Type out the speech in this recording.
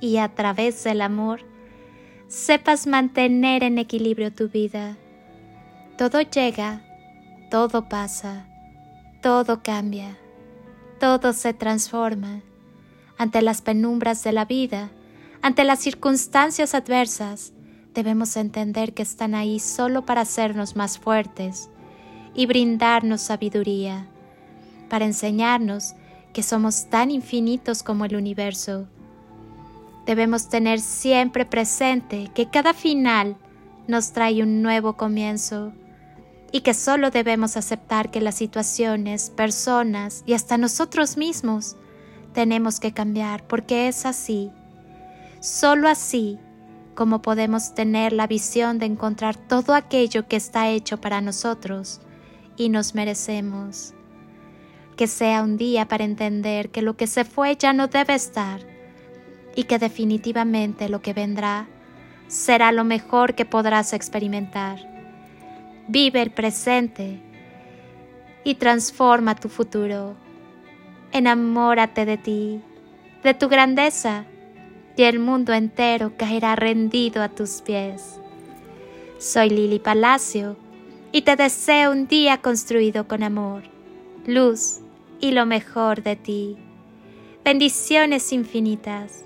y a través del amor sepas mantener en equilibrio tu vida. Todo llega, todo pasa, todo cambia, todo se transforma. Ante las penumbras de la vida, ante las circunstancias adversas, debemos entender que están ahí solo para hacernos más fuertes y brindarnos sabiduría, para enseñarnos que somos tan infinitos como el universo Debemos tener siempre presente que cada final nos trae un nuevo comienzo y que solo debemos aceptar que las situaciones, personas y hasta nosotros mismos tenemos que cambiar porque es así. Solo así como podemos tener la visión de encontrar todo aquello que está hecho para nosotros y nos merecemos. Que sea un día para entender que lo que se fue ya no debe estar y que definitivamente lo que vendrá será lo mejor que podrás experimentar. Vive el presente y transforma tu futuro. Enamórate de ti, de tu grandeza, y el mundo entero caerá rendido a tus pies. Soy Lili Palacio y te deseo un día construido con amor, luz y lo mejor de ti. Bendiciones infinitas